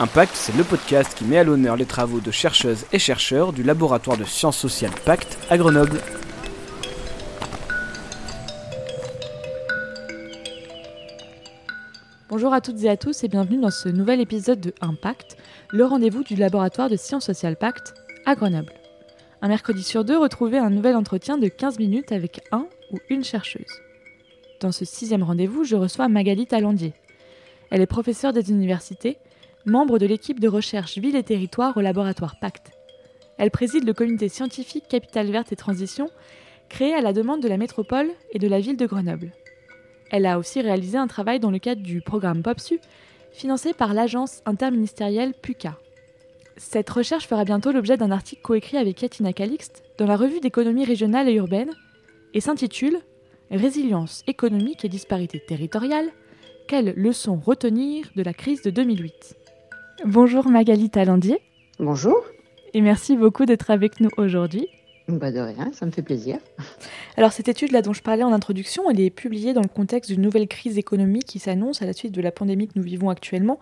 Impact, c'est le podcast qui met à l'honneur les travaux de chercheuses et chercheurs du laboratoire de sciences sociales Pacte à Grenoble. Bonjour à toutes et à tous et bienvenue dans ce nouvel épisode de Impact, le rendez-vous du laboratoire de sciences sociales Pacte à Grenoble. Un mercredi sur deux, retrouvez un nouvel entretien de 15 minutes avec un ou une chercheuse. Dans ce sixième rendez-vous, je reçois Magali Talandier. Elle est professeure des universités membre de l'équipe de recherche Ville et Territoire au laboratoire Pacte. Elle préside le comité scientifique Capital Verte et Transition, créé à la demande de la métropole et de la ville de Grenoble. Elle a aussi réalisé un travail dans le cadre du programme POPSU, financé par l'agence interministérielle PUCA. Cette recherche fera bientôt l'objet d'un article coécrit avec Katina Calixte dans la revue d'économie régionale et urbaine et s'intitule Résilience économique et disparité territoriale, quelles leçons retenir de la crise de 2008 Bonjour Magali Talandier. Bonjour. Et merci beaucoup d'être avec nous aujourd'hui. Bah de rien, ça me fait plaisir. Alors cette étude là dont je parlais en introduction, elle est publiée dans le contexte d'une nouvelle crise économique qui s'annonce à la suite de la pandémie que nous vivons actuellement,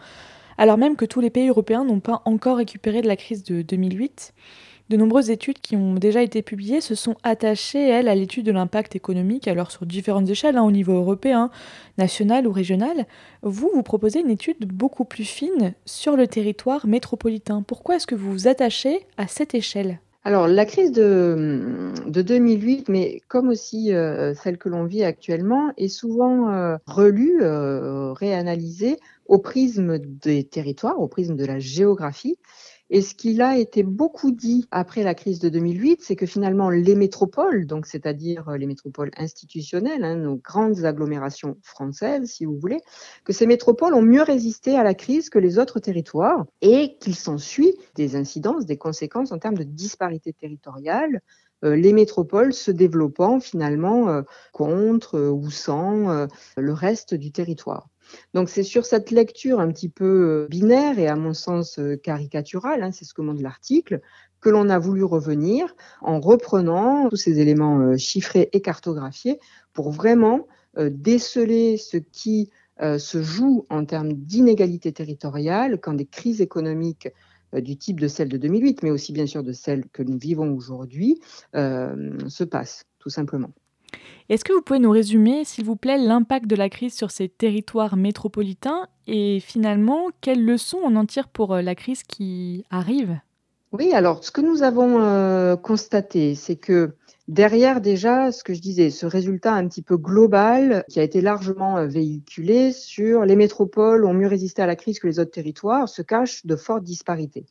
alors même que tous les pays européens n'ont pas encore récupéré de la crise de 2008. De nombreuses études qui ont déjà été publiées se sont attachées, elles, à l'étude de l'impact économique, alors sur différentes échelles, hein, au niveau européen, national ou régional. Vous, vous proposez une étude beaucoup plus fine sur le territoire métropolitain. Pourquoi est-ce que vous vous attachez à cette échelle? Alors, la crise de, de 2008, mais comme aussi euh, celle que l'on vit actuellement, est souvent euh, relue, euh, réanalysée au prisme des territoires, au prisme de la géographie. Et ce qu'il a été beaucoup dit après la crise de 2008, c'est que finalement les métropoles, donc c'est-à-dire euh, les métropoles institutionnelles, hein, nos grandes agglomérations françaises, si vous voulez, que ces métropoles ont mieux résisté à la crise que les autres territoires et qu'il s'ensuit des incidences, des conséquences en termes de disparité territoriale, euh, les métropoles se développant finalement euh, contre ou sans le reste du territoire. Donc c'est sur cette lecture un petit peu euh, binaire et à mon sens euh, caricaturale, hein, c'est ce que montre l'article, que l'on a voulu revenir en reprenant tous ces éléments euh, chiffrés et cartographiés pour vraiment déceler ce qui se joue en termes d'inégalité territoriale quand des crises économiques du type de celle de 2008, mais aussi bien sûr de celle que nous vivons aujourd'hui, se passent, tout simplement. Est-ce que vous pouvez nous résumer, s'il vous plaît, l'impact de la crise sur ces territoires métropolitains et finalement, quelles leçons on en tire pour euh, la crise qui arrive? Oui, alors ce que nous avons euh, constaté, c'est que derrière déjà, ce que je disais, ce résultat un petit peu global qui a été largement euh, véhiculé sur les métropoles ont mieux résisté à la crise que les autres territoires, se cache de fortes disparités.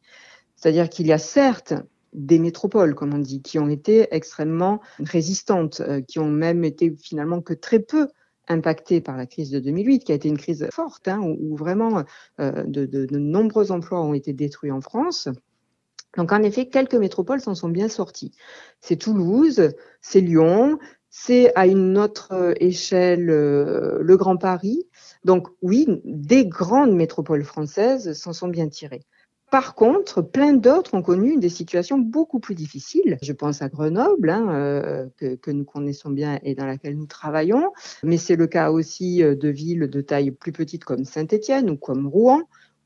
C'est-à-dire qu'il y a certes des métropoles, comme on dit, qui ont été extrêmement résistantes, euh, qui ont même été finalement que très peu impactées par la crise de 2008, qui a été une crise forte, hein, où, vraiment euh, de, nombreux emplois ont été détruits en France. Donc en effet, quelques métropoles s'en sont bien sorties. C'est Toulouse, c'est Lyon, c'est à une autre échelle euh, le Grand Paris. Donc oui, des grandes métropoles françaises s'en sont bien tirées. Par contre, plein d'autres ont connu des situations beaucoup plus difficiles. Je pense à Grenoble, hein, euh, que, nous connaissons bien et dans laquelle nous travaillons, mais c'est le cas aussi euh, de villes de taille plus petite comme Saint-Étienne ou comme Rouen,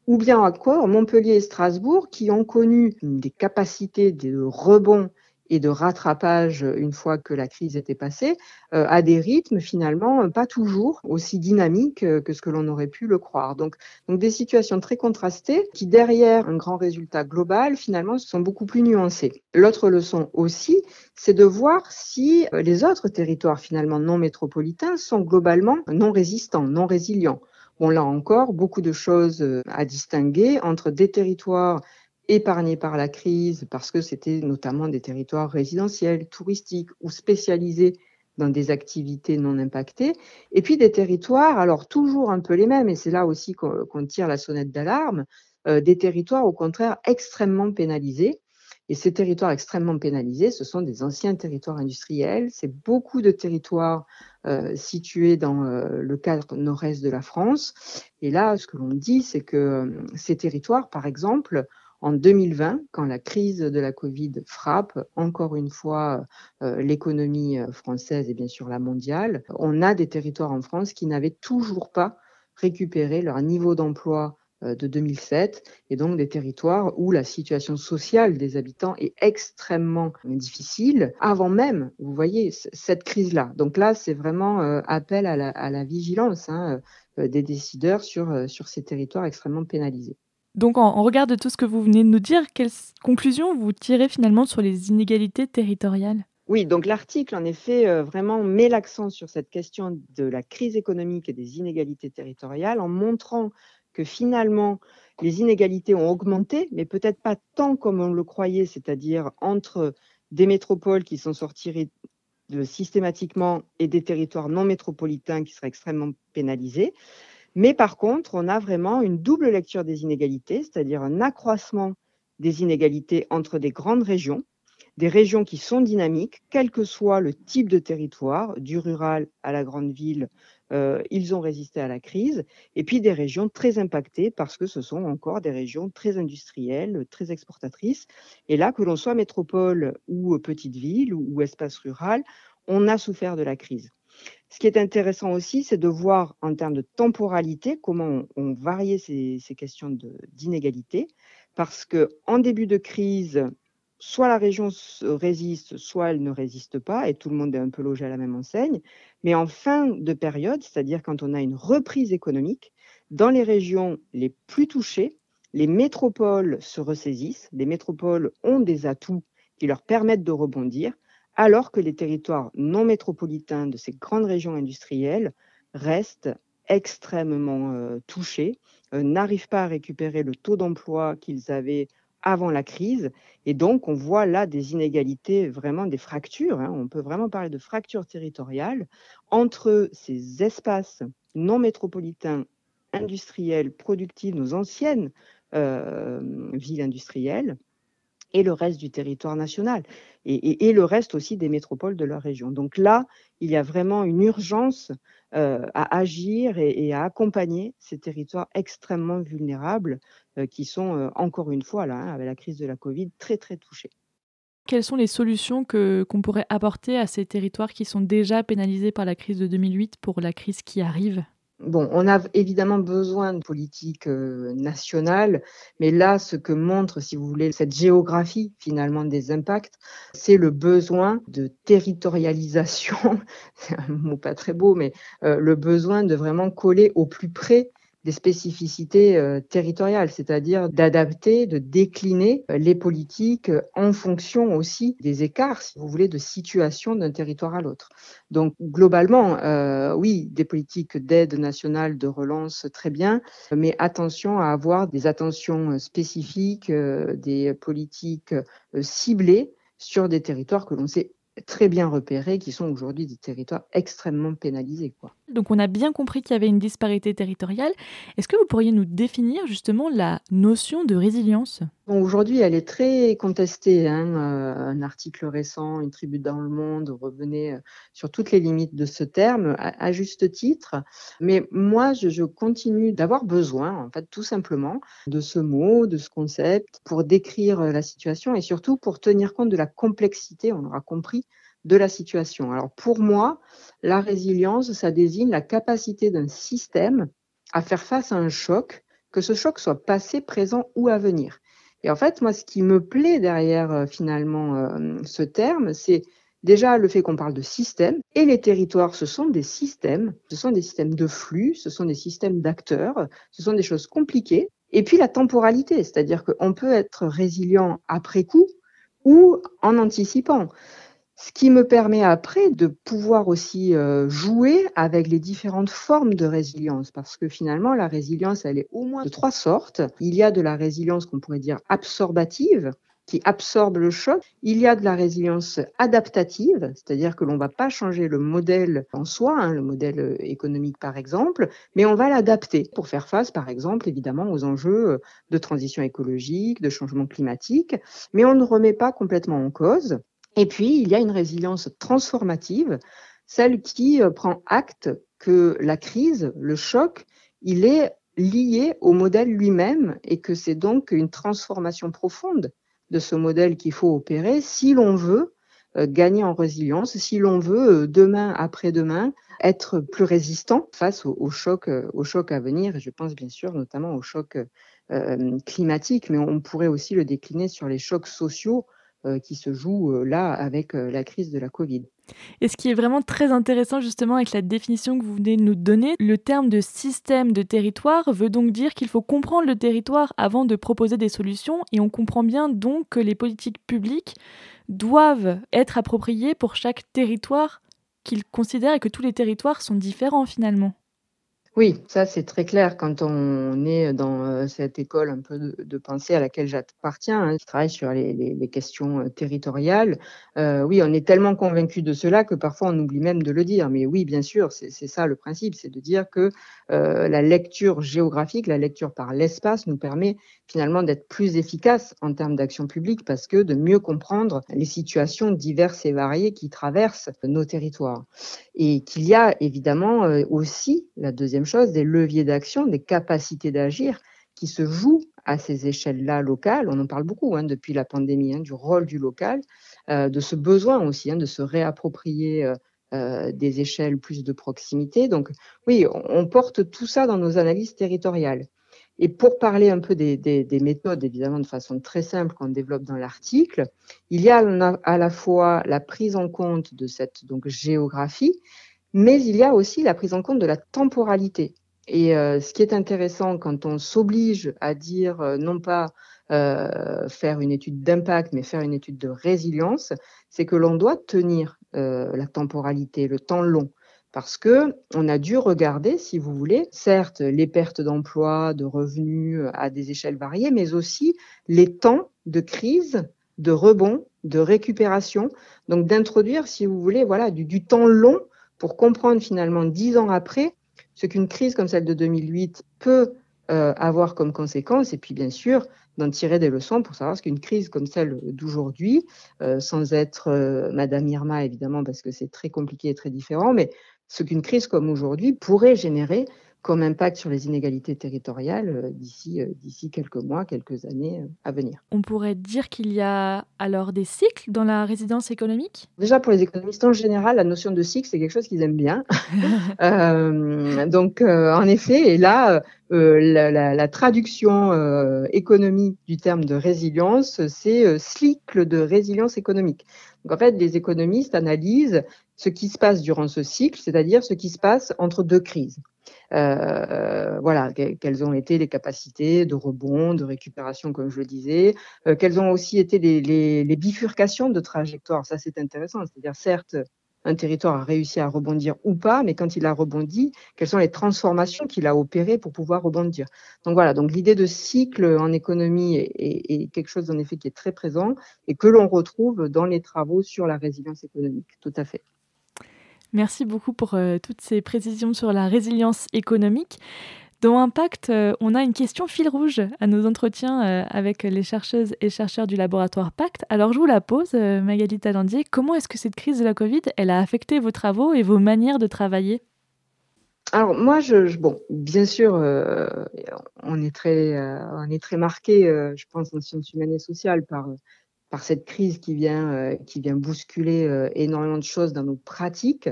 ou bien encore Montpellier et Strasbourg, qui ont connu des capacités de rebond et de rattrapage une fois que la crise était passée, euh, à des rythmes finalement pas toujours aussi dynamiques euh, que ce que l'on aurait pu le croire. Donc, donc des situations très contrastées qui, derrière un grand résultat global, finalement, sont beaucoup plus nuancées. L'autre leçon aussi, c'est de voir si euh, les autres territoires finalement non métropolitains sont globalement non résistants, non résilients. Bon, là encore, beaucoup de choses à distinguer entre des territoires épargnés par la crise parce que c'était notamment des territoires résidentiels, touristiques ou spécialisés dans des activités non impactées, et puis des territoires, alors toujours un peu les mêmes, et c'est là aussi qu'on tire la sonnette d'alarme, euh, des territoires au contraire extrêmement pénalisés. Et ces territoires extrêmement pénalisés, ce sont des anciens territoires industriels, c'est beaucoup de territoires euh, situés dans euh, le cadre nord-est de la France. Et là, ce que l'on dit, c'est que ces territoires, par exemple, en 2020, quand la crise de la Covid frappe encore une fois euh, l'économie euh, française et bien sûr la mondiale, on a des territoires en France qui n'avaient toujours pas récupéré leur niveau d'emploi de 2007, et donc des territoires où la situation sociale des habitants est extrêmement difficile, avant même, vous voyez, cette crise-là. Donc là, c'est vraiment appel à la, vigilance hein, des décideurs sur ces territoires extrêmement pénalisés. Donc, en, regard de tout ce que vous venez de nous dire, quelles conclusions vous tirez finalement sur les inégalités territoriales? Oui, donc l'article, en effet, euh, vraiment met l'accent sur cette question de la crise économique et des inégalités territoriales en montrant que finalement, les inégalités ont augmenté, mais peut-être pas tant comme on le croyait, c'est-à-dire entre des métropoles qui sont sorties systématiquement et des territoires non métropolitains qui seraient extrêmement pénalisés. Mais par contre, on a vraiment une double lecture des inégalités, c'est-à-dire un accroissement des inégalités entre des grandes régions, des régions qui sont dynamiques, quel que soit le type de territoire, du rural à la grande ville, euh, ils ont résisté à la crise, et puis des régions très impactées parce que ce sont encore des régions très industrielles, très exportatrices. Et là, que l'on soit métropole ou petite ville ou espace rural, on a souffert de la crise. Ce qui est intéressant aussi, c'est de voir en termes de temporalité comment on, variait ces, questions d'inégalité, parce que en début de crise, soit la région résiste, soit elle ne résiste pas, et tout le monde est un peu logé à la même enseigne. Mais en fin de période, c'est-à-dire quand on a une reprise économique, dans les régions les plus touchées, les métropoles se ressaisissent, les métropoles ont des atouts qui leur permettent de rebondir, alors que les territoires non métropolitains de ces grandes régions industrielles restent extrêmement euh, touchés, euh, n'arrivent pas à récupérer le taux d'emploi qu'ils avaient avant la crise. Et donc, on voit là des inégalités, vraiment des fractures. Hein. on peut vraiment parler de fractures territoriales entre ces espaces non métropolitains, industriels, productifs, nos anciennes euh, villes industrielles, et le reste du territoire national, et, le reste aussi des métropoles de leur région. Donc là, il y a vraiment une urgence euh, à agir et, à accompagner ces territoires extrêmement vulnérables euh, qui sont, euh, encore une fois, là, hein, avec la crise de la Covid, très, très touchés. Quelles sont les solutions que, qu'on pourrait apporter à ces territoires qui sont déjà pénalisés par la crise de 2008 pour la crise qui arrive? Bon, on a évidemment besoin de politique euh, nationale, mais là, ce que montre, si vous voulez, cette géographie finalement des impacts, c'est le besoin de territorialisation, c'est un mot pas très beau, mais euh, le besoin de vraiment coller au plus près des spécificités euh, territoriales, c'est-à-dire d'adapter, de décliner euh, les politiques euh, en fonction aussi des écarts, si vous voulez, de situation d'un territoire à l'autre. Donc globalement, oui, des politiques d'aide nationale, de relance, très bien, mais attention à avoir des attentions spécifiques, des politiques ciblées sur des territoires que l'on sait très bien repérés, qui sont aujourd'hui des territoires extrêmement pénalisés. Quoi. Donc on a bien compris qu'il y avait une disparité territoriale. Est-ce que vous pourriez nous définir justement la notion de résilience? Aujourd'hui, elle est très contestée. Hein. Euh, un article récent, une tribu dans le monde, revenait euh, sur toutes les limites de ce terme, à, juste titre. Mais moi, je, continue d'avoir besoin, en fait, tout simplement, de ce mot, de ce concept, pour décrire la situation et surtout pour tenir compte de la complexité, on aura compris, de la situation. Alors pour moi, la résilience, ça désigne la capacité d'un système à faire face à un choc, que ce choc soit passé, présent ou à venir. Et en fait, moi, ce qui me plaît derrière euh, finalement euh, ce terme, c'est déjà le fait qu'on parle de système. Et les territoires, ce sont des systèmes, ce sont des systèmes de flux, ce sont des systèmes d'acteurs, ce sont des choses compliquées. Et puis la temporalité, c'est-à-dire qu'on peut être résilient après coup ou en anticipant. Ce qui me permet après de pouvoir aussi euh, jouer avec les différentes formes de résilience, parce que finalement, la résilience, elle est au moins de trois sortes. Il y a de la résilience qu'on pourrait dire absorbative, qui absorbe le choc. Il y a de la résilience adaptative, c'est-à-dire que l'on ne va pas changer le modèle en soi, hein, le modèle euh, économique par exemple, mais on va l'adapter pour faire face, par exemple, évidemment, aux enjeux euh, de transition écologique, de changement climatique, mais on ne remet pas complètement en cause et puis, il y a une résilience transformative, celle qui euh, prend acte que la crise, le choc, il est lié au modèle lui-même et que c'est donc une transformation profonde de ce modèle qu'il faut opérer si l'on veut euh, gagner en résilience, si l'on veut euh, demain après-demain être plus résistants face au, au choc à venir. Et je pense bien sûr notamment au choc climatique, mais on pourrait aussi le décliner sur les chocs sociaux qui se jouent là avec la crise de la Covid. Et ce qui est vraiment très intéressant justement avec la définition que vous venez de nous donner, le terme de système de territoire veut donc dire qu'il faut comprendre le territoire avant de proposer des solutions et on comprend bien donc que les politiques publiques doivent être appropriées pour chaque territoire qu'ils considèrent et que tous les territoires sont différents finalement. Oui, ça c'est très clair quand on est dans euh, cette école un peu de, pensée à laquelle j'appartiens, hein, qui travaille sur les, questions euh, territoriales. Euh, oui, on est tellement convaincu de cela que parfois on oublie même de le dire. Mais oui, bien sûr, c'est ça le principe, c'est de dire que la lecture géographique, la lecture par l'espace nous permet finalement d'être plus efficace en termes d'action publique parce que de mieux comprendre les situations diverses et variées qui traversent nos territoires. Et qu'il y a évidemment aussi, la deuxième chose, des leviers d'action, des capacités d'agir qui se jouent à ces échelles-là locales. On en parle beaucoup hein, depuis la pandémie, hein, du rôle du local, euh, de ce besoin aussi hein, de se réapproprier euh, euh, des échelles plus de proximité. Donc oui, on, porte tout ça dans nos analyses territoriales. Et pour parler un peu des, des méthodes, évidemment de façon très simple qu'on développe dans l'article, il y a à la fois la prise en compte de cette donc, géographie, mais il y a aussi la prise en compte de la temporalité. Et euh, ce qui est intéressant quand on s'oblige à dire euh, non pas euh, faire une étude d'impact, mais faire une étude de résilience, c'est que l'on doit tenir la temporalité, le temps long. Parce que on a dû regarder, si vous voulez, certes les pertes d'emploi, de revenus à des échelles variées, mais aussi les temps de crise, de rebond, de récupération. Donc d'introduire, si vous voulez, voilà, du, du temps long pour comprendre finalement dix ans après ce qu'une crise comme celle de 2008 peut euh, avoir comme conséquence, et puis bien sûr d'en tirer des leçons pour savoir ce qu'une crise comme celle d'aujourd'hui, euh, sans être euh, Madame Irma évidemment parce que c'est très compliqué et très différent, mais ce qu'une crise comme aujourd'hui pourrait générer comme impact sur les inégalités territoriales euh, d'ici euh, d'ici quelques mois, quelques années euh, à venir. On pourrait dire qu'il y a alors des cycles dans la résidence économique? Déjà pour les économistes en général, la notion de cycle c'est quelque chose qu'ils aiment bien. donc en effet, et là la, la, traduction économique du terme de résilience, c'est cycle de résilience économique. Donc en fait, les économistes analysent ce qui se passe durant ce cycle, c'est-à-dire ce qui se passe entre deux crises. Euh, voilà, quelles ont été les capacités de rebond, de récupération, comme je le disais, euh, quelles ont aussi été les, les, les bifurcations de trajectoire. Ça, c'est intéressant. C'est-à-dire, certes, un territoire a réussi à rebondir ou pas, mais quand il a rebondi, quelles sont les transformations qu'il a opérées pour pouvoir rebondir. Donc voilà, donc l'idée de cycle en économie est, est, quelque chose en effet qui est très présent et que l'on retrouve dans les travaux sur la résilience économique. Tout à fait. Merci beaucoup pour euh, toutes ces précisions sur la résilience économique. Dans Impact, euh, on a une question fil rouge à nos entretiens euh, avec les chercheuses et chercheurs du laboratoire Pacte. Alors je vous la pose, Magali Talandier. Comment est-ce que cette crise de la Covid, elle a affecté vos travaux et vos manières de travailler? Alors moi, je, bon, bien sûr, on est très, on est très marqué, je pense, en sciences humaines et sociales par par cette crise qui vient, euh, qui vient bousculer euh, énormément de choses dans nos pratiques.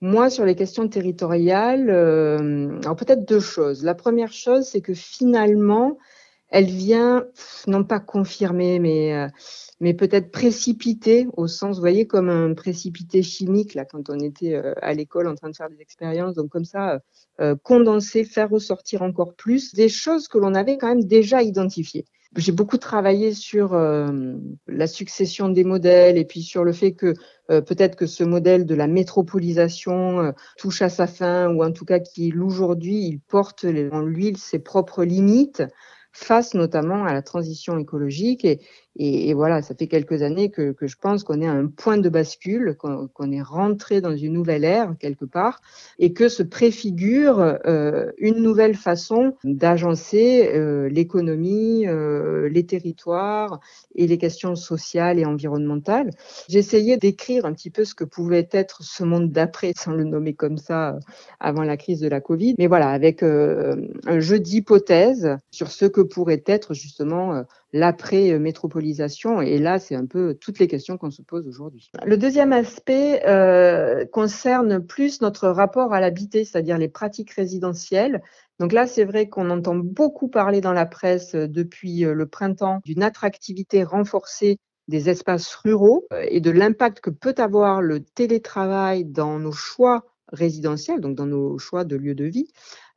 Moi, sur les questions territoriales, euh, alors peut-être deux choses. La première chose, c'est que finalement, elle vient non pas confirmer, mais, mais peut-être précipiter au sens, vous voyez, comme un précipité chimique là quand on était à l'école en train de faire des expériences. Donc comme ça, condenser, faire ressortir encore plus des choses que l'on avait quand même déjà identifiées. J'ai beaucoup travaillé sur euh, la succession des modèles et puis sur le fait que euh, peut-être que ce modèle de la métropolisation euh, touche à sa fin ou en tout cas qu'il aujourd'hui il porte en lui ses propres limites face notamment à la transition écologique. Et, et, voilà, ça fait quelques années que, que je pense qu'on est à un point de bascule, qu'on est rentré dans une nouvelle ère quelque part, et que se préfigure euh, une nouvelle façon d'agencer euh, l'économie, euh, les territoires et les questions sociales et environnementales. Essayé d'écrire un petit peu ce que pouvait être ce monde d'après, sans le nommer comme ça, avant la crise de la Covid. Mais voilà, avec un jeu d'hypothèses sur ce que pourrait être justement l'après-métropolisation. Et là, c'est un peu toutes les questions qu'on se pose aujourd'hui. Le deuxième aspect euh, concerne plus notre rapport à l'habité, c'est-à-dire les pratiques résidentielles. Donc là, c'est vrai qu'on entend beaucoup parler dans la presse depuis le printemps d'une attractivité renforcée des espaces ruraux et de l'impact que peut avoir le télétravail dans nos choix résidentiels, donc dans nos choix de lieu de vie.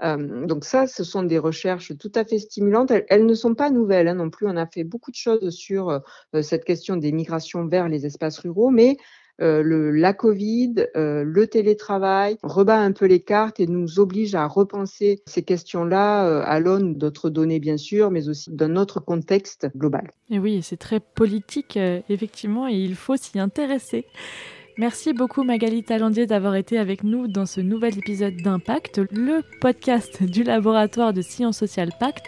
Euh, donc ça, ce sont des recherches tout à fait stimulantes. Elles, ne sont pas nouvelles hein, non plus. On a fait beaucoup de choses sur euh, cette question des migrations vers les espaces ruraux, mais euh, la Covid, le télétravail rebat un peu les cartes et nous oblige à repenser ces questions-là à l'aune d'autres données bien sûr, mais aussi d'un autre contexte global. Et oui, c'est très politique effectivement et il faut s'y intéresser. Merci beaucoup Magali Talandier d'avoir été avec nous dans ce nouvel épisode d'Impact, le podcast du laboratoire de sciences sociales Pacte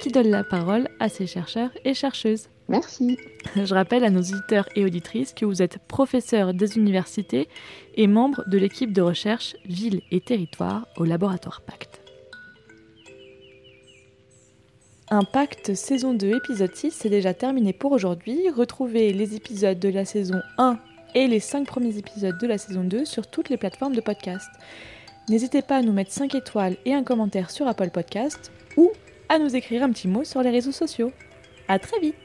qui donne la parole à ses chercheurs et chercheuses. Merci. Je rappelle à nos auditeurs et auditrices que vous êtes professeur des universités et membre de l'équipe de recherche Ville et Territoire au laboratoire Pacte. Impact saison 2 épisode 6 c'est déjà terminé pour aujourd'hui. Retrouvez les épisodes de la saison 1 et les 5 premiers épisodes de la saison 2 sur toutes les plateformes de podcast. N'hésitez pas à nous mettre 5 étoiles et un commentaire sur Apple Podcast ou à nous écrire un petit mot sur les réseaux sociaux. A très vite